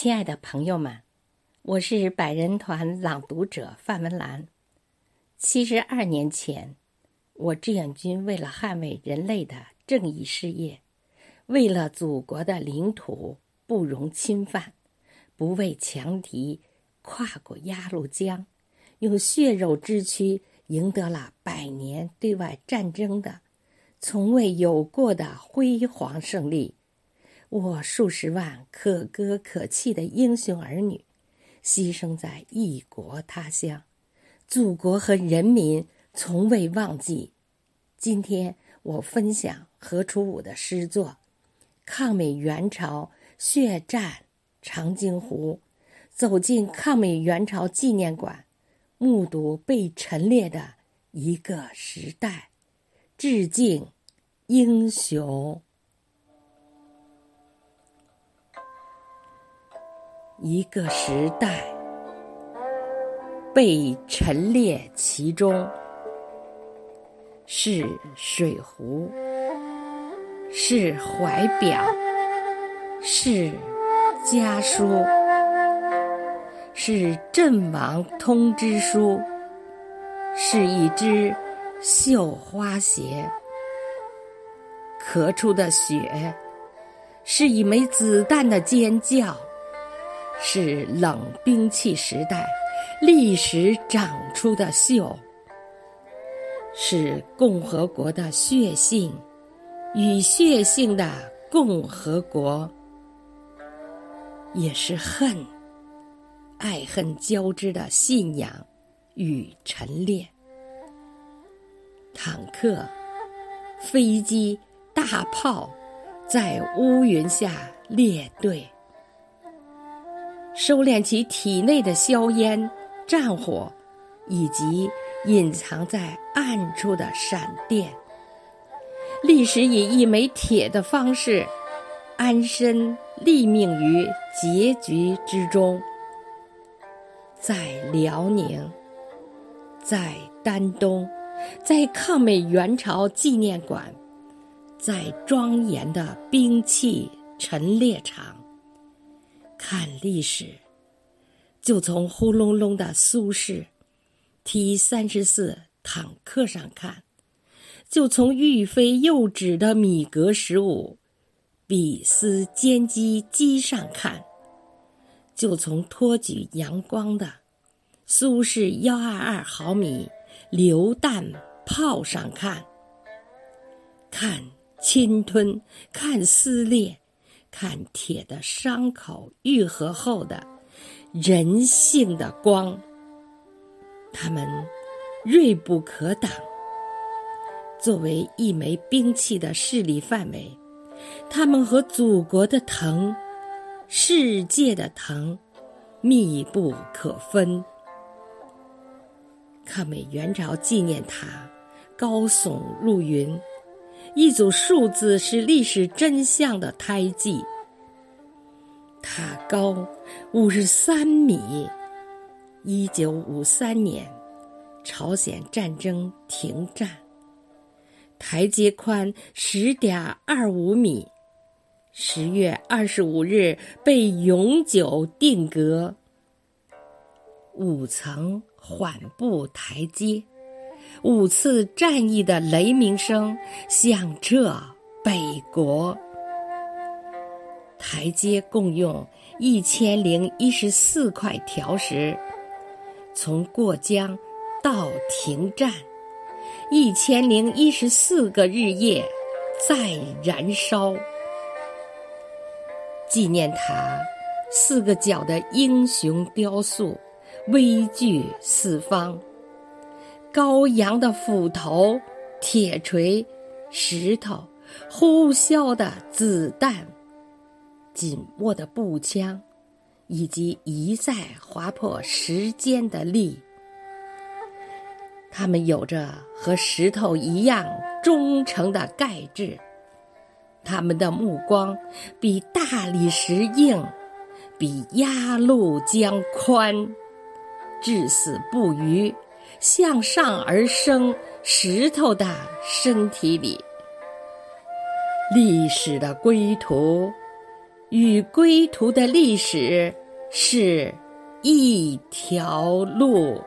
亲爱的朋友们，我是百人团朗读者范文兰。七十二年前，我志愿军为了捍卫人类的正义事业，为了祖国的领土不容侵犯，不畏强敌，跨过鸭绿江，用血肉之躯赢得了百年对外战争的从未有过的辉煌胜利。我数十万可歌可泣的英雄儿女，牺牲在异国他乡，祖国和人民从未忘记。今天我分享何楚武的诗作《抗美援朝血战长津湖》，走进抗美援朝纪念馆，目睹被陈列的一个时代，致敬英雄。一个时代被陈列其中，是水壶，是怀表，是家书，是阵亡通知书，是一只绣花鞋，咳出的血，是一枚子弹的尖叫。是冷兵器时代历史长出的锈，是共和国的血性与血性的共和国，也是恨爱恨交织的信仰与陈列。坦克、飞机、大炮在乌云下列队。收敛其体内的硝烟、战火，以及隐藏在暗处的闪电。历史以一枚铁的方式，安身立命于结局之中。在辽宁，在丹东，在抗美援朝纪念馆，在庄严的兵器陈列场。看历史，就从轰隆隆的苏式 T 三十四坦克上看；就从欲飞又止的米格十五比斯歼击机上看；就从托举阳光的苏式幺二二毫米榴弹炮上看。看侵吞，看撕裂。看铁的伤口愈合后的人性的光，他们锐不可挡。作为一枚兵器的势力范围，他们和祖国的疼、世界的疼密不可分。抗美援朝纪念塔高耸入云。一组数字是历史真相的胎记。塔高五十三米，一九五三年，朝鲜战争停战。台阶宽十点二五米，十月二十五日被永久定格。五层缓步台阶。五次战役的雷鸣声响彻北国。台阶共用一千零一十四块条石，从过江到停战，一千零一十四个日夜在燃烧。纪念塔四个角的英雄雕塑，威惧四方。高扬的斧头、铁锤、石头，呼啸的子弹，紧握的步枪，以及一再划破时间的力，他们有着和石头一样忠诚的钙质，他们的目光比大理石硬，比鸭绿江宽，至死不渝。向上而生，石头的身体里，历史的归途与归途的历史是一条路。